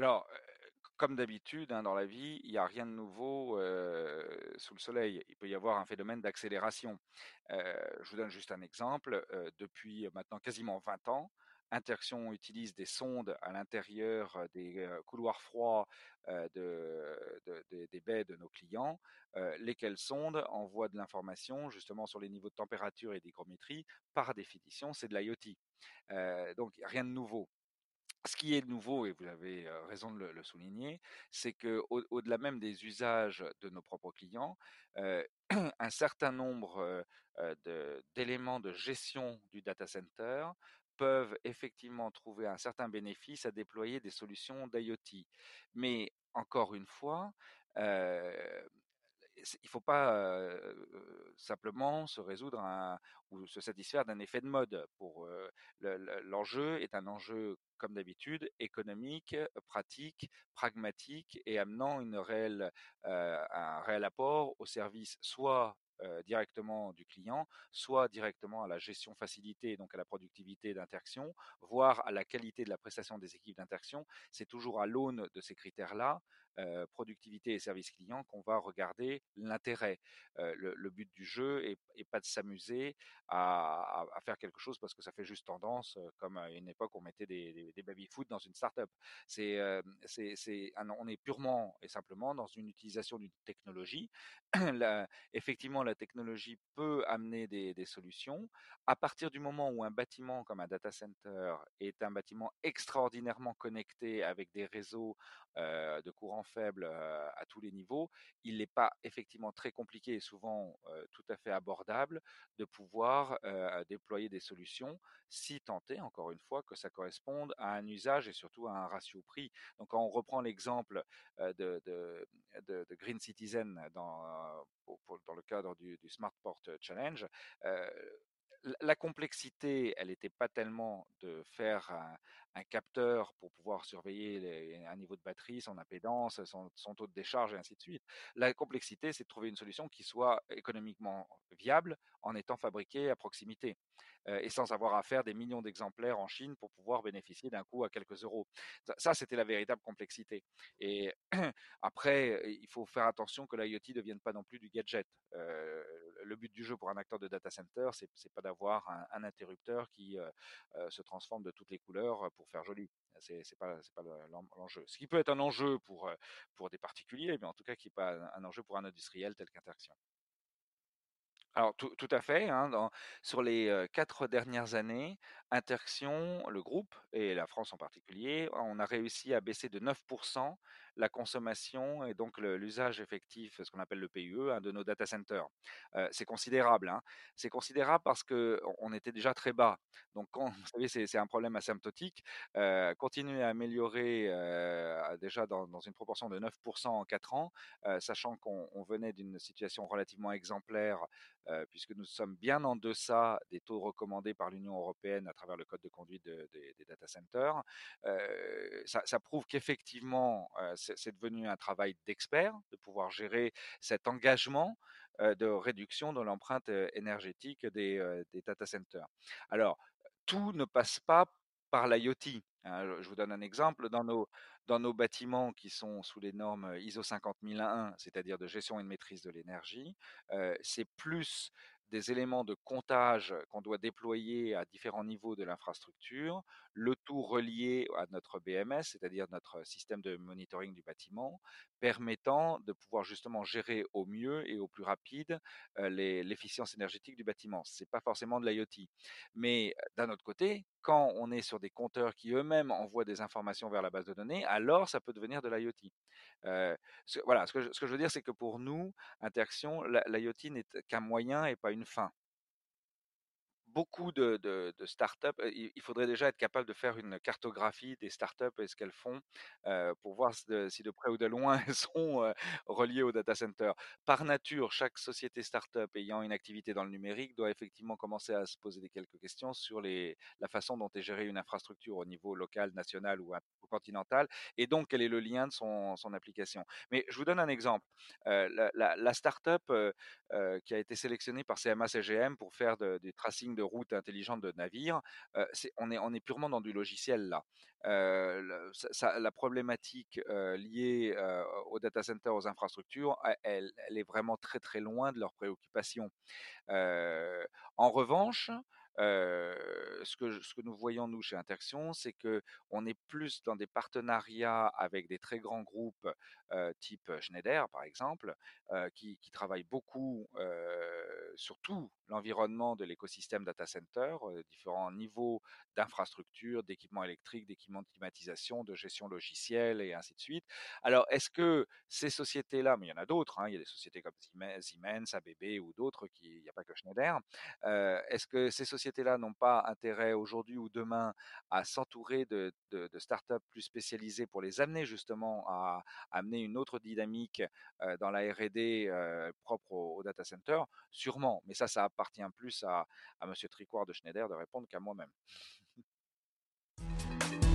Alors, comme d'habitude, hein, dans la vie, il y a rien de nouveau, sous le soleil. Il peut y avoir un phénomène d'accélération. Je vous donne juste un exemple, depuis maintenant quasiment 20 ans, Interxion utilise des sondes à l'intérieur, des, couloirs froids, des baies de nos clients, lesquelles sondes envoient de l'information justement sur les niveaux de température et d'hygrométrie. Par définition, c'est de l'IoT. Heu, donc rien de nouveau. Ce qui est nouveau, et vous avez raison de le, souligner, c'est que au- au-delà même des usages de nos propres clients, un certain nombre d'éléments de gestion du data center peuvent effectivement trouver un certain bénéfice à déployer des solutions d'IoT. Mais encore une fois, il ne faut pas simplement se résoudre ou se satisfaire d'un effet de mode. Pour l'enjeu est un enjeu comme d'habitude économique, pratique, pragmatique et amenant un réel apport au service soit directement du client, soit directement à la gestion facilitée, donc à la productivité d'interaction, voire à la qualité de la prestation des équipes d'interaction. C'est toujours à l'aune de ces critères-là productivité et service client qu'on va regarder l'intérêt. Le, but du jeu est, pas de s'amuser à, faire quelque chose parce que ça fait juste tendance, comme à une époque on mettait des, des, des baby-foot dans une start-up. C'est, on est purement et simplement dans une utilisation d'une technologie. effectivement, la technologie peut amener des, solutions. À partir du moment où un bâtiment comme un data center est un bâtiment extraordinairement connecté avec des réseaux de courant faible à tous les niveaux, il n'est pas effectivement très compliqué et souvent tout à fait abordable de pouvoir déployer des solutions si tenté, encore une fois, que ça corresponde à un usage et surtout à un ratio prix. Donc quand on reprend l'exemple de, Green Citizen dans, le cadre du, du Smartport Challenge, euh, la complexité, elle n'était pas tellement de faire un, capteur pour pouvoir surveiller les, un niveau de batterie, son impédance, son, taux de décharge et ainsi de suite. La complexité, c'est de trouver une solution qui soit économiquement viable en étant fabriquée à proximité euh, et sans avoir à faire des millions d'exemplaires en Chine pour pouvoir bénéficier d'un coût à quelques euros. Ça, c'était la véritable complexité. Et après, il faut faire attention que l'IoT ne devienne pas non plus du gadget. Euh, le but du jeu pour un acteur de data center, c'est pas d'avoir un, un, interrupteur qui euh, se transforme de toutes les couleurs pour faire joli. C'est pas c'est pas l'enjeu. Ce qui peut être un enjeu pour pour des particuliers, mais en tout cas qui n'est pas un enjeu pour un industriel tel qu'Interaction. Alors tout, tout, à fait. Hein, dans, sur les quatre dernières années, Interaction, le groupe et la France en particulier, on a réussi à baisser de 9% la consommation et donc l'usage effectif, ce qu'on appelle le PUE, hein, de nos data centers. C'est considérable. Hein. C'est considérable parce que on était déjà très bas. Donc vous savez, c'est un problème asymptotique. Continuer à améliorer déjà dans, dans, une proportion de 9% en 4 ans, sachant qu'on venait d'une situation relativement exemplaire puisque nous sommes bien en deçà des taux recommandés par l'Union européenne à travers le code de conduite de, de, des data centers. Euh, ça, ça, prouve qu'effectivement, euh, c'est devenu un travail d'expert de pouvoir gérer cet engagement de réduction de l'empreinte énergétique des, des data centers. Alors, tout ne passe pas par l'IoT. Hein, je vous donne un exemple. Dans nos, bâtiments qui sont sous les normes ISO 50001, c'est-à-dire de gestion et de maîtrise de l'énergie, euh, c'est plus des éléments de comptage qu'on doit déployer à différents niveaux de l'infrastructure, le tout relié à notre BMS, c'est-à-dire notre système de monitoring du bâtiment, permettant de pouvoir justement gérer au mieux et au plus rapide l'efficience énergétique du bâtiment. C'est pas forcément de l'IoT. Mais d'un autre côté, quand on est sur des compteurs qui eux-mêmes envoient des informations vers la base de données, alors ça peut devenir de l'IoT. Ce, voilà, ce que, je, ce que je veux dire, c'est que pour nous, Interaction, l'IoT n'est qu'un moyen et pas une fin beaucoup de, startups, il faudrait déjà être capable de faire une cartographie des startups et ce qu'elles font euh, pour voir si de, près ou de loin elles sont euh, reliées au data center. Par nature, chaque société startup ayant une activité dans le numérique doit effectivement commencer à se poser des quelques questions sur la façon dont est gérée une infrastructure au niveau local, national ou, continental, et donc quel est le lien de son, application. Mais je vous donne un exemple. Euh, la, startup qui a été sélectionnée par CMA-CGM pour faire du tracing de de route intelligente de navires, on, est, purement dans du logiciel là. la problématique liée aux data centers, aux infrastructures, elle, est vraiment très très loin de leurs préoccupations. en revanche, ce, que, nous voyons nous chez Interxion, c'est que on est plus dans des partenariats avec des très grands groupes type Schneider par exemple, qui, travaillent beaucoup sur tout l'environnement de l'écosystème data center, différents niveaux d'infrastructures, d'équipements électriques, d'équipements de climatisation, de gestion logicielle et ainsi de suite. Alors, est-ce que ces sociétés-là, mais il y en a d'autres, hein, il y a des sociétés comme Siemens, ABB ou d'autres, il n'y a pas que Schneider, est-ce que ces sociétés-là n'ont pas intérêt aujourd'hui ou demain à s'entourer de, startups plus spécialisées pour les amener justement à, amener une autre dynamique dans la R&D propre au, data center? Mais ça, ça appartient plus à, à M. Tricouard de Schneider de répondre qu'à moi-même.